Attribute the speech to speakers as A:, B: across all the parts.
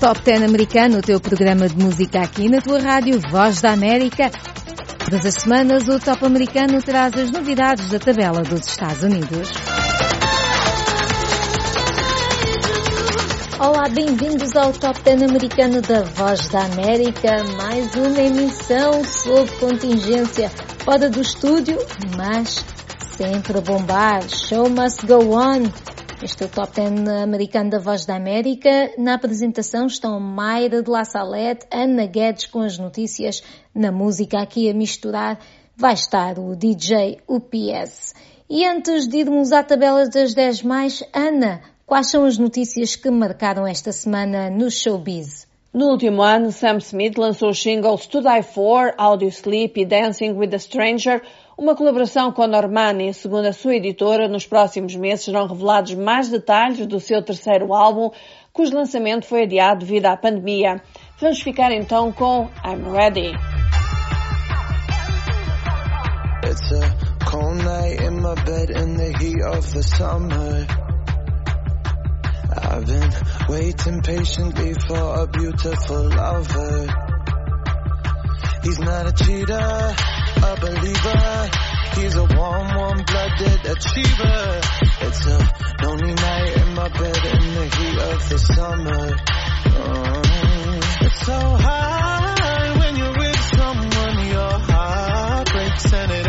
A: Top 10 americano, o teu programa de música aqui na tua rádio Voz da América. Todas as semanas o Top americano traz as novidades da tabela dos Estados Unidos. Olá, bem-vindos ao Top 10 americano da Voz da América. Mais uma emissão sob contingência fora do estúdio, mas sempre a bombar. Show must go on. Este é o Top 10 americano da Voz da América. Na apresentação estão Mayra de La Salette, Ana Guedes com as notícias. Na música aqui a misturar vai estar o DJ UPS. E antes de irmos à tabela das 10 mais, Ana, quais são as notícias que marcaram esta semana no showbiz?
B: No último ano, Sam Smith lançou os singles To Die For, Audio Sleep e Dancing with a Stranger, uma colaboração com a Normani, segundo a sua editora, nos próximos meses serão revelados mais detalhes do seu terceiro álbum, cujo lançamento foi adiado devido à pandemia. Vamos ficar então com I'm Ready. Cold night in my bed in the heat of the summer. I've been waiting patiently for a beautiful lover. He's not a cheater. A believer. He's a warm, warm-blooded achiever. It's a lonely night in my bed in the heat of the summer. Oh, it's so high when you're with someone. Your heart breaks and it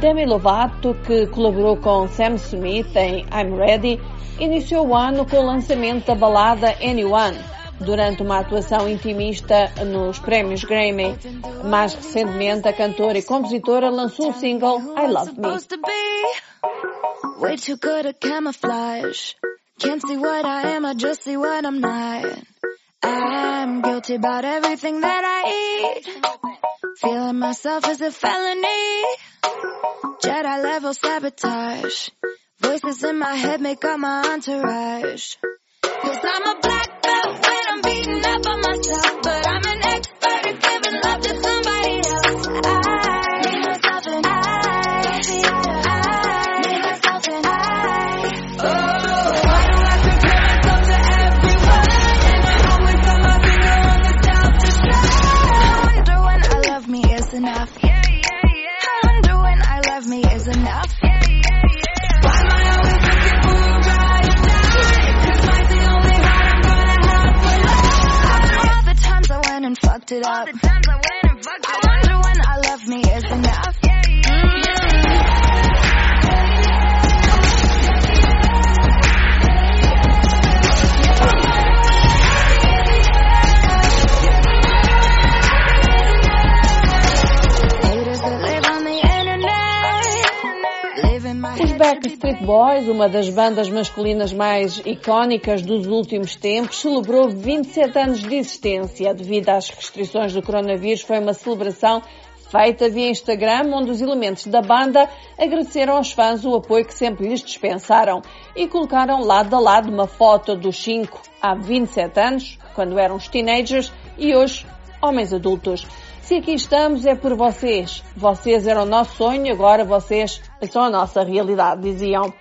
B: Demi Lovato, que colaborou com Sam Smith em I'm Ready, iniciou o ano com o lançamento da balada Anyone, durante uma atuação intimista nos prémios Grammy. Mais recentemente, a cantora e compositora lançou o single I Love Me. I'm guilty about everything that I eat. Feeling myself a felony. Jedi level sabotage. Voices in my head make up my entourage. Cause I'm a black Boys, uma das bandas masculinas mais icónicas dos últimos tempos, celebrou 27 anos de existência. Devido às restrições do coronavírus, foi uma celebração feita via Instagram, onde os elementos da banda agradeceram aos fãs o apoio que sempre lhes dispensaram e colocaram lado a lado uma foto dos cinco há 27 anos, quando eram os teenagers, e hoje homens adultos. Se aqui estamos é por vocês. Vocês eram o nosso sonho, agora vocês são a nossa realidade, diziam.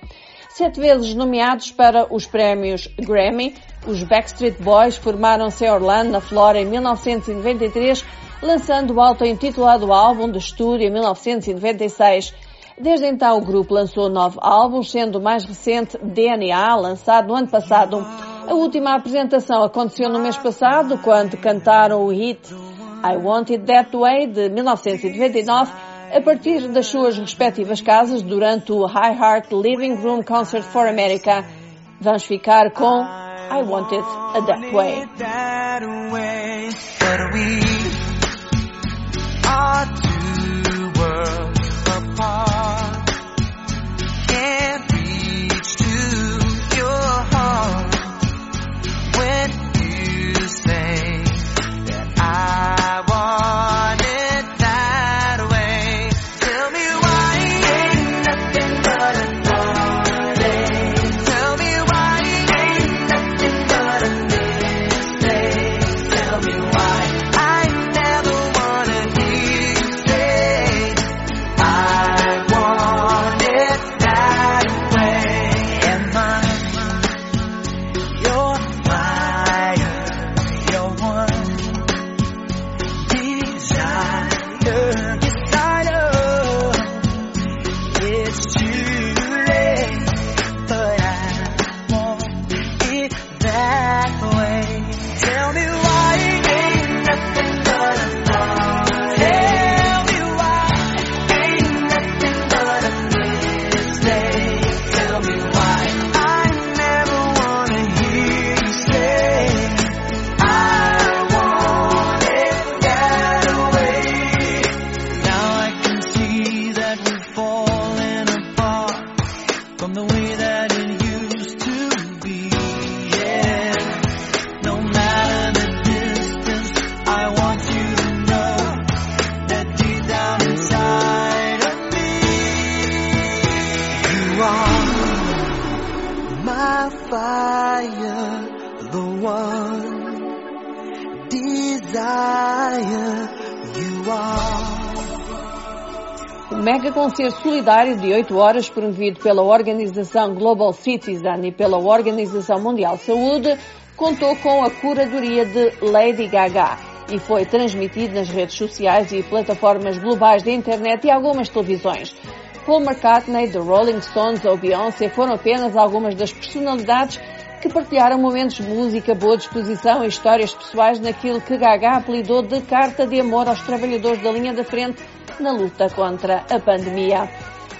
B: Sete vezes nomeados para os prémios Grammy, os Backstreet Boys formaram-se em Orlando, na Flórida, em 1993, lançando o auto-intitulado álbum de estúdio em 1996. Desde então, o grupo lançou nove álbuns, sendo o mais recente DNA, lançado no ano passado. A última apresentação aconteceu no mês passado, quando cantaram o hit I Want It That Way, de 1999, a partir das suas respectivas casas durante o High Heart Living Room Concert for America. Vamos ficar com I Want It That Way. Mega concerto solidário de 8 horas promovido pela Organização Global Citizen e pela Organização Mundial de Saúde contou com a curadoria de Lady Gaga e foi transmitido nas redes sociais e plataformas globais de internet e algumas televisões. Paul McCartney, The Rolling Stones ou Beyoncé foram apenas algumas das personalidades que partilharam momentos de música, boa disposição e histórias pessoais naquilo que Gaga apelidou de Carta de Amor aos Trabalhadores da Linha da Frente na luta contra a pandemia.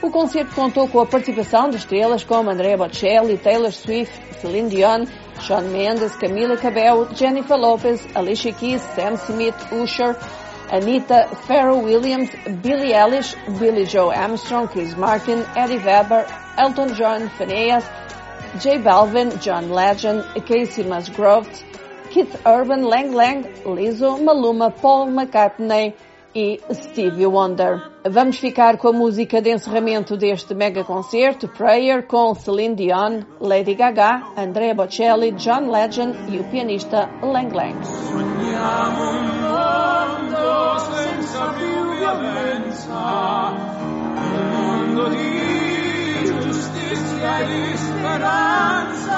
B: O concerto contou com a participação de estrelas como Andrea Bocelli, Taylor Swift, Celine Dion, Shawn Mendes, Camila Cabello, Jennifer Lopez, Alicia Keys, Sam Smith, Usher, Anita, Pharrell Williams, Billie Eilish, Billy Joe Armstrong, Chris Martin, Eddie Weber, Elton John, Phineas, J Balvin, John Legend, Casey Musgrove, Keith Urban, Lang Lang, Lizzo, Maluma, Paul McCartney, e Stevie Wonder. Vamos ficar com a música de encerramento deste mega concerto, Prayer, com Celine Dion, Lady Gaga, Andrea Bocelli, John Legend e o pianista Lang Lang. Di giustizia e di speranza.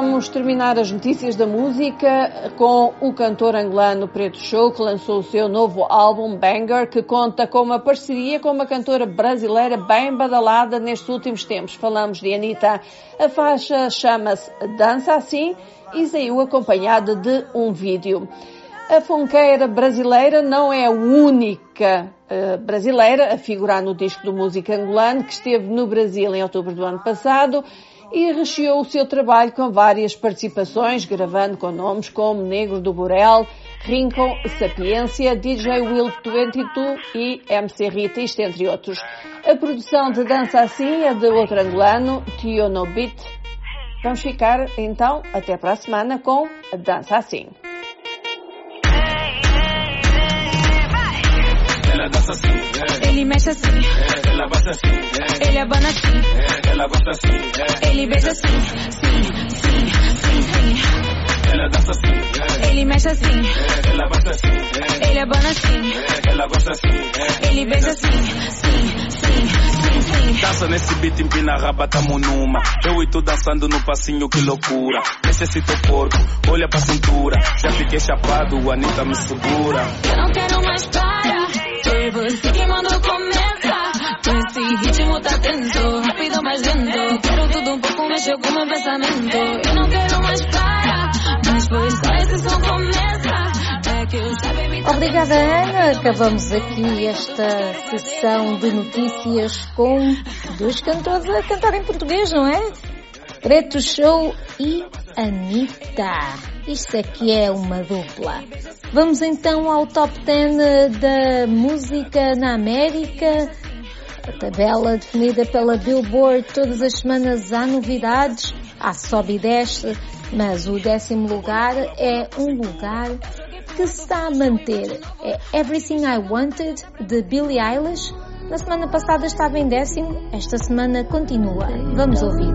B: Vamos terminar as notícias da música com o cantor angolano Preto Show, que lançou o seu novo álbum Banger, que conta com uma parceria com uma cantora brasileira bem badalada nestes últimos tempos. Falamos de Anitta. A faixa chama-se Dança Assim e saiu acompanhada de um vídeo. A funkeira brasileira não é a única uh, brasileira a figurar no disco do músico angolano que esteve no Brasil em outubro do ano passado e recheou o seu trabalho com várias participações, gravando com nomes como Negro do Borel, Rincon, Sapiência, DJ Will 22 e MC Rita, isto entre outros. A produção de Dança Assim é de outro angolano, Tio No Beat. Vamos ficar então até para a semana com Dança Assim.
C: Ela dança assim, ele mexe assim, ela bate assim, ele abana assim, ela gosta assim, ele beija assim, sim, sim, sim, sim. Ela dança assim, ele mexe assim, ela bate assim, ele abana assim, ela gosta assim, ele beija assim, sim, sim, sim, sim. Dança nesse beat, empina a raba, tamo numa. Eu e tu dançando no passinho, que loucura. Mexe esse teu corpo, olha pra cintura. Já fiquei chapado, a Anitta me segura.
D: Eu não quero mais parar. Você começar. Esse ritmo tá rápido mais lento. Quero tudo um pouco, mexeu com meu pensamento. Eu não quero mais parar, mas foi só esse som começa.
A: Obrigada, Ana. Acabamos aqui esta sessão de notícias com dois cantores a cantar em português, não é? Preto Show e Anitta. Isto aqui é uma dupla. Vamos então ao top 10 da música na América. A tabela definida pela Billboard, todas as semanas há novidades, há sobe e desce, mas o décimo lugar é um lugar que se está a manter. É Everything I Wanted, de Billie Eilish. Na semana passada estava em décimo, esta semana continua. Vamos ouvir.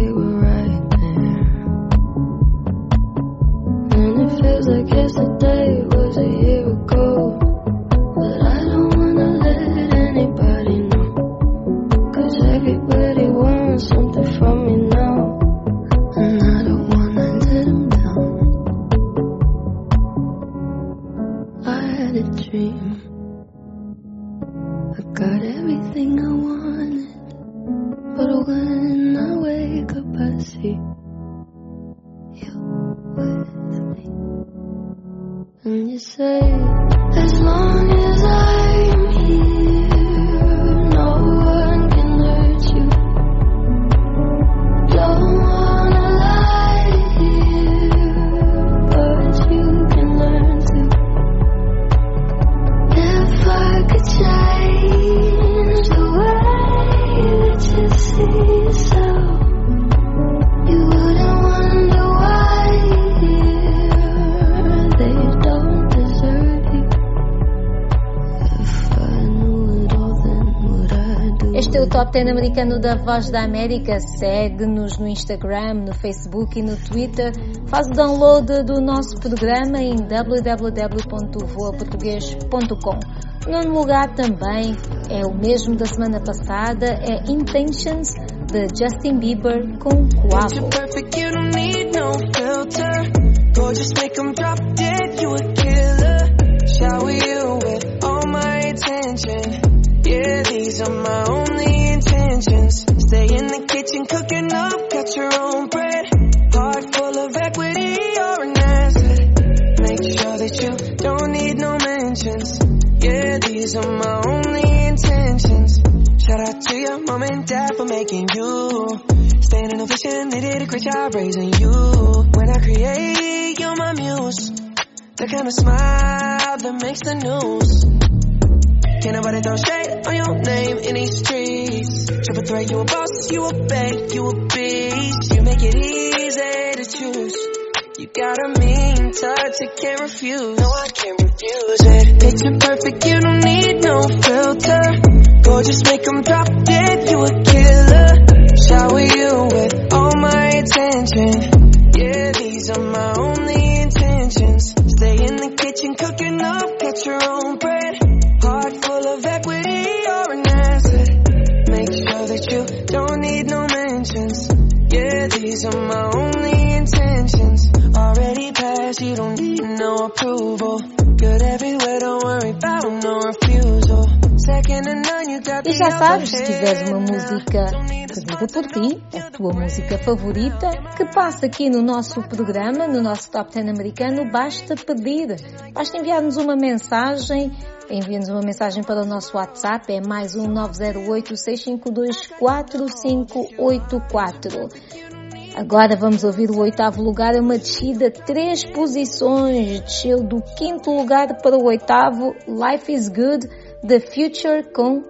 A: Este é o Top 10 americano da Voz da América. Segue-nos no Instagram, no Facebook e no Twitter. Faz o download do nosso programa em www.voaportugues.com. O nono lugar também é o mesmo da semana passada, é Intentions de Justin Bieber com
E: attention. No mentions. Yeah, these are my only intentions. Shout out to your mom and dad for making you. Staying in a vision, they did a great job raising you. When I create, you're my muse. The kind of smile that makes the news. Can't nobody throw shade on your name in these streets. Triple threat, you a boss, you a bank, you a beast. You make it easy to choose. You got a mean touch, I can't refuse. No, I can't refuse it. Picture perfect, you don't need no filter. Gorgeous, make 'em drop dead, you a killer. Shower you with all my attention. Yeah, these are my only intentions. Stay in the kitchen cooking up, get your own bread. Heart full of equity, you're an asset. Make sure that you don't need no mentions. Yeah, these are my only intentions. Already passed, you don't need no approval.
A: E já sabes, se tiveres uma música pedida por ti, a tua música favorita, que passa aqui no nosso programa, no nosso Top 10 americano, basta pedir. Basta enviar-nos uma mensagem, envia-nos uma mensagem para o nosso WhatsApp, é mais um 908 652 4584. Agora vamos ouvir o oitavo lugar, é uma descida, três posições, desceu do quinto lugar para o oitavo, Life is Good, The Future com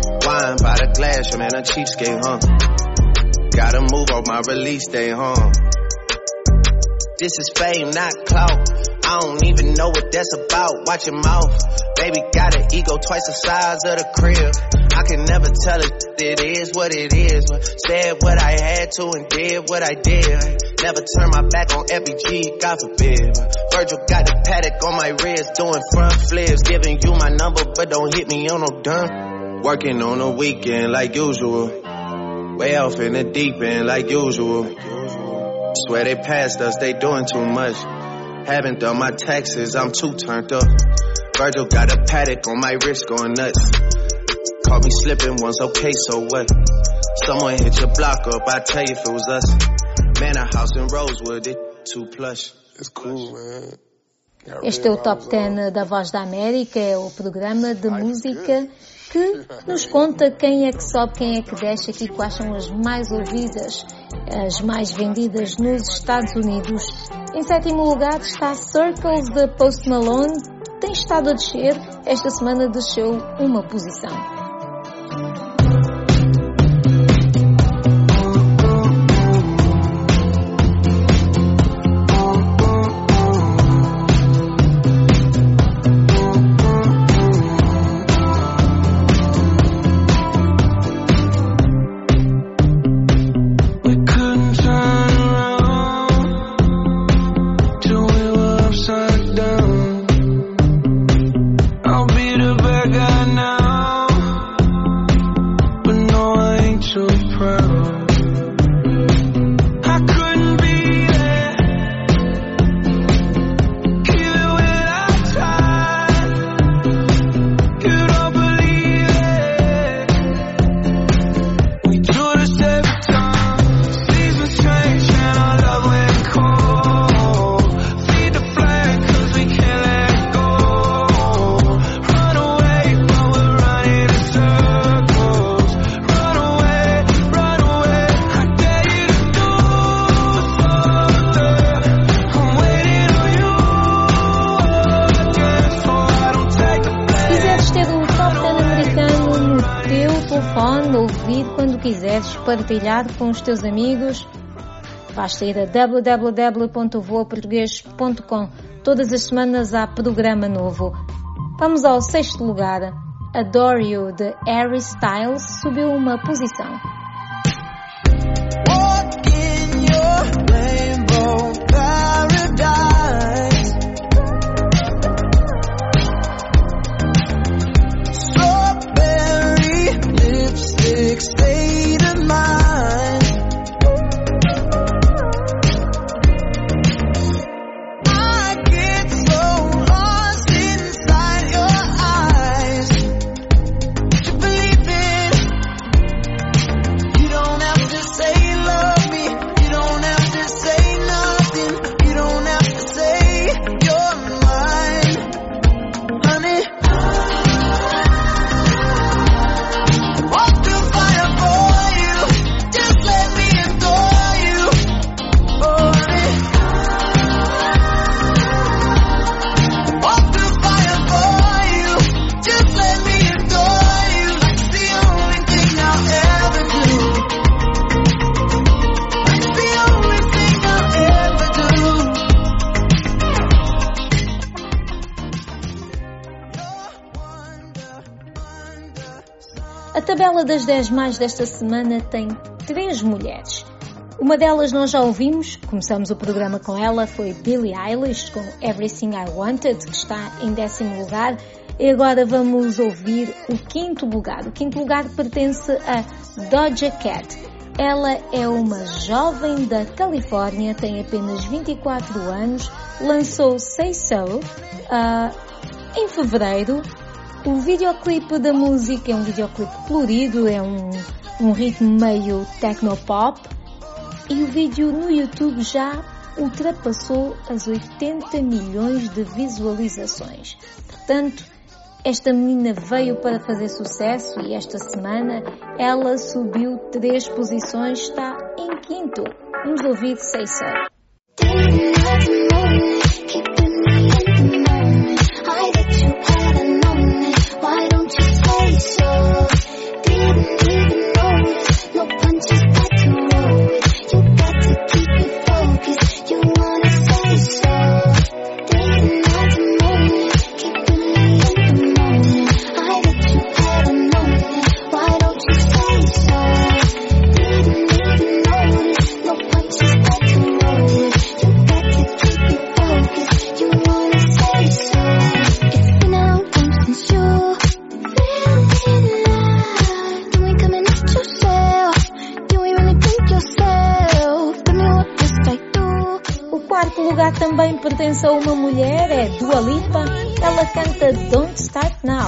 F: Wine by the glass, your man a cheapskate, huh? Gotta move on my release day, huh? This is fame, not clout. I don't even know what that's about. Watch your mouth. Baby got an ego twice the size of the crib. I can never tell it, it is what it is. Said what I had to and did what I did. Never turn my back on FBG, God forbid. Virgil got the paddock on my wrist, doing front flips. Giving you my number, but don't hit me on no dime. Working on a weekend like usual. Way off in the deep end like usual. Swear they passed us, they doing too much. Haven't done my taxes, I'm too turned up. Virgil got a paddock on my wrist going nuts. Caught me slipping once, okay, so what? Someone hit your block up, I tell you if it was us. Man, a house in Rosewood, it too plush.
G: It's cool, man.
A: Este é o Top 10 da Voz da América, é o programa de música que nos conta quem é que sobe, quem é que desce aqui, quais são as mais ouvidas, as mais vendidas nos Estados Unidos. Em sétimo lugar está Circles de Post Malone, tem estado a descer, esta semana desceu uma posição. Partilhar com os teus amigos, basta ir a www.voaportuguês.com. Todas as semanas há programa novo. Vamos ao sexto lugar. Adore You de Harry Styles subiu uma posição. Tabela das 10 mais desta semana tem três mulheres. Uma delas nós já ouvimos, começamos o programa com ela, foi Billie Eilish com Everything I Wanted, que está em décimo lugar. E agora vamos ouvir o quinto lugar. O quinto lugar pertence a Doja Cat. Ela é uma jovem da Califórnia, tem apenas 24 anos, lançou Say So uh, em fevereiro o videoclipe da música é um videoclipe colorido, é um, um ritmo meio technopop e o vídeo no YouTube já ultrapassou as 80 milhões de visualizações. Portanto, esta menina veio para fazer sucesso e esta semana ela subiu três posições, está em quinto. Vamos ouvir Say So.
H: Uma mulher, é Dua Lipa. Ela canta Don't Start Now.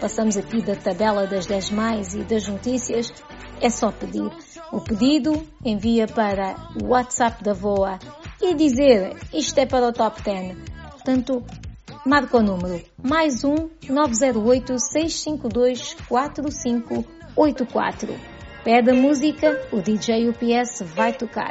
H: passamos aqui da tabela das 10 mais e das notícias, é só pedir. O pedido envia para o WhatsApp da VOA e dizer isto é para o Top 10. Portanto, marca o número mais um 908 652 4584. Pede a música, o DJ UPS vai tocar.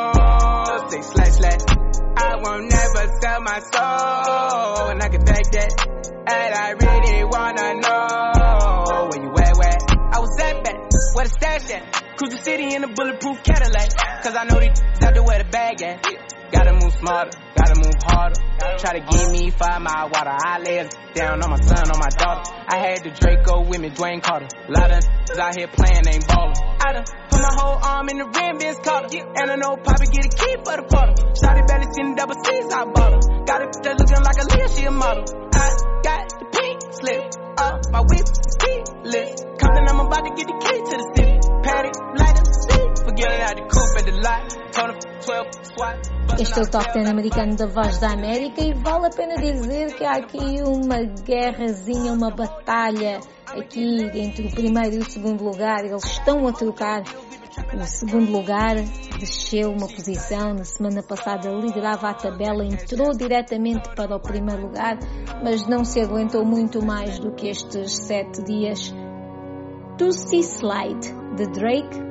H: Say slash slash. I won't never sell my soul, and I can back that. And I really wanna know where you at, where I was at back, where the stash at. Cruise the city in a bulletproof Cadillac, cause I know these out there where the bag at. Gotta move smarter, gotta move harder. Try to give me five mile water. I lay down on my son, on my daughter. I had the Draco with me, Dwayne Carter. A lot of out here playing, ain't ballin'. I done put my whole arm in the rim, Vince Carter. And I know Poppy get a key for the quarter. Shotty belly seen the double C's, I bought her. Got it that looking like a Leah, she a model. I got the pink slip up my whip, keyless. Compton, I'm about to get the key to the Este é o Top 10 americano da Voz da América e vale a pena dizer que há aqui uma guerrazinha, uma batalha aqui entre o primeiro e o segundo lugar. Eles estão a trocar. O segundo lugar desceu uma posição. Na semana passada liderava a tabela, entrou diretamente para o primeiro lugar, mas não se aguentou muito mais do que estes sete dias. Tussie Slide, de Drake,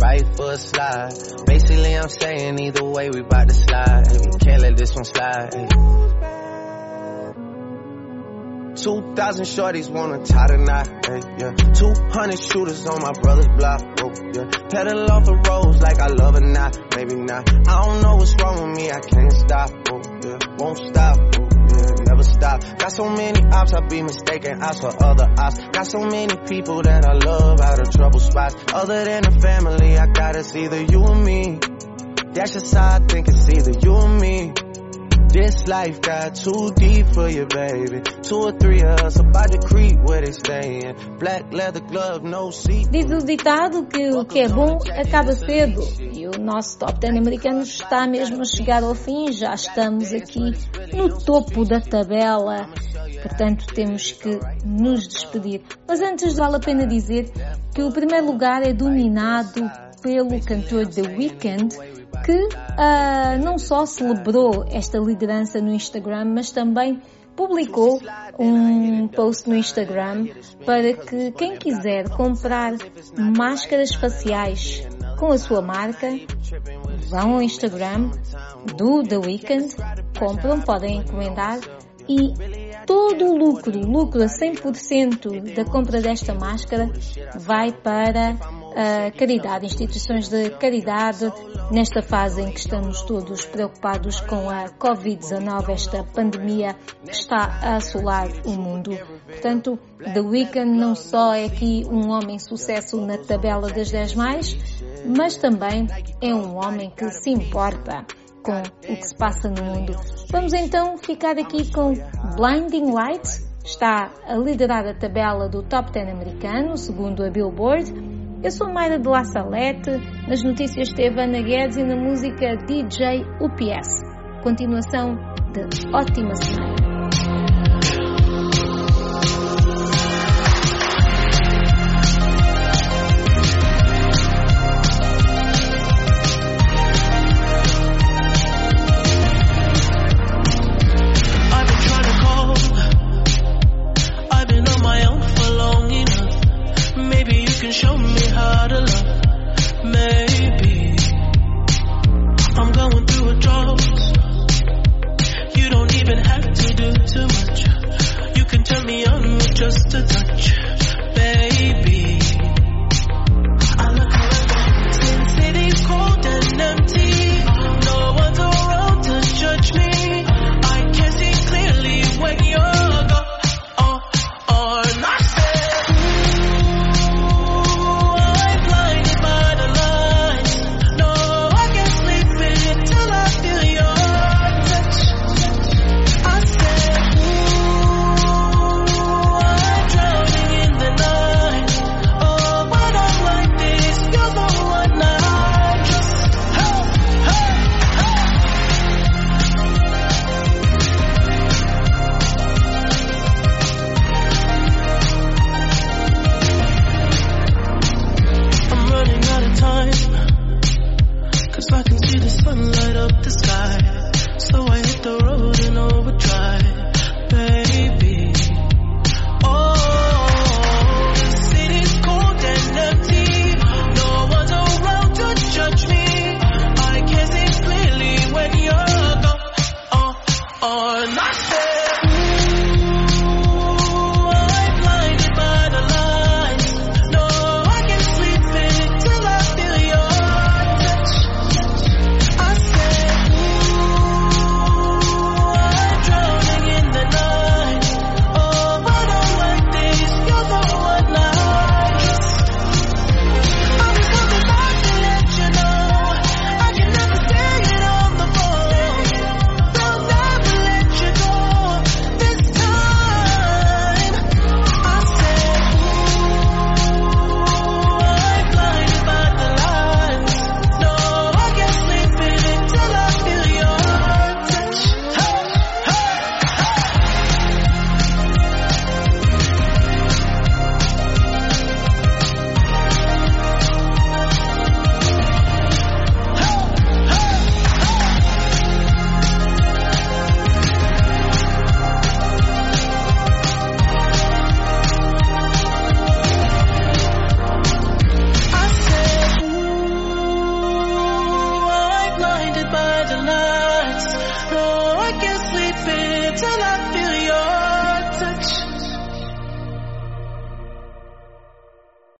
F: right foot slide. Basically, I'm saying either way we bout to slide. Can't let this one slide. 2,000 shorties wanna tie the knot, hey, yeah. 200 shooters on my brother's block, oh, yeah. Pedal off the roads like I love it not, maybe not. I don't know what's wrong with me, I can't stop, oh, yeah. Won't stop, oh, yeah. never stop. Got so many ops, I be mistaken ops for other ops. Got so many people that I love out of trouble spots. Other than the family, I got it's either you or me. That's just how I think it's either you or me. This life got too deep for you, baby. Two or three of us about to creep where they staying. Black leather glove, no seat.
A: Diz o ditado que o que é bom acaba cedo. E o nosso top 10 americano está mesmo a chegar ao fim. Já estamos aqui no topo da tabela. Portanto, temos que nos despedir. Mas antes vale a pena dizer que o primeiro lugar é dominado pelo cantor The Weeknd, que uh, não só celebrou esta liderança no Instagram, mas também publicou um post no Instagram para que quem quiser comprar máscaras faciais com a sua marca, vão ao Instagram do The Weeknd, compram, podem encomendar e todo o lucro, lucro a 100% da compra desta máscara vai para a caridade, instituições de caridade, nesta fase em que estamos todos preocupados com a Covid-19, esta pandemia que está a assolar o mundo. Portanto, The Weeknd não só é aqui um homem sucesso na tabela das 10 mais, mas também é um homem que se importa com o que se passa no mundo. Vamos então ficar aqui com Blinding Lights, está a liderar a tabela do Top 10 americano, segundo a Billboard. Eu sou Mayra de La Salete, nas notícias teve Ana Guedes e na música DJ UPS. Continuação de ótima semana.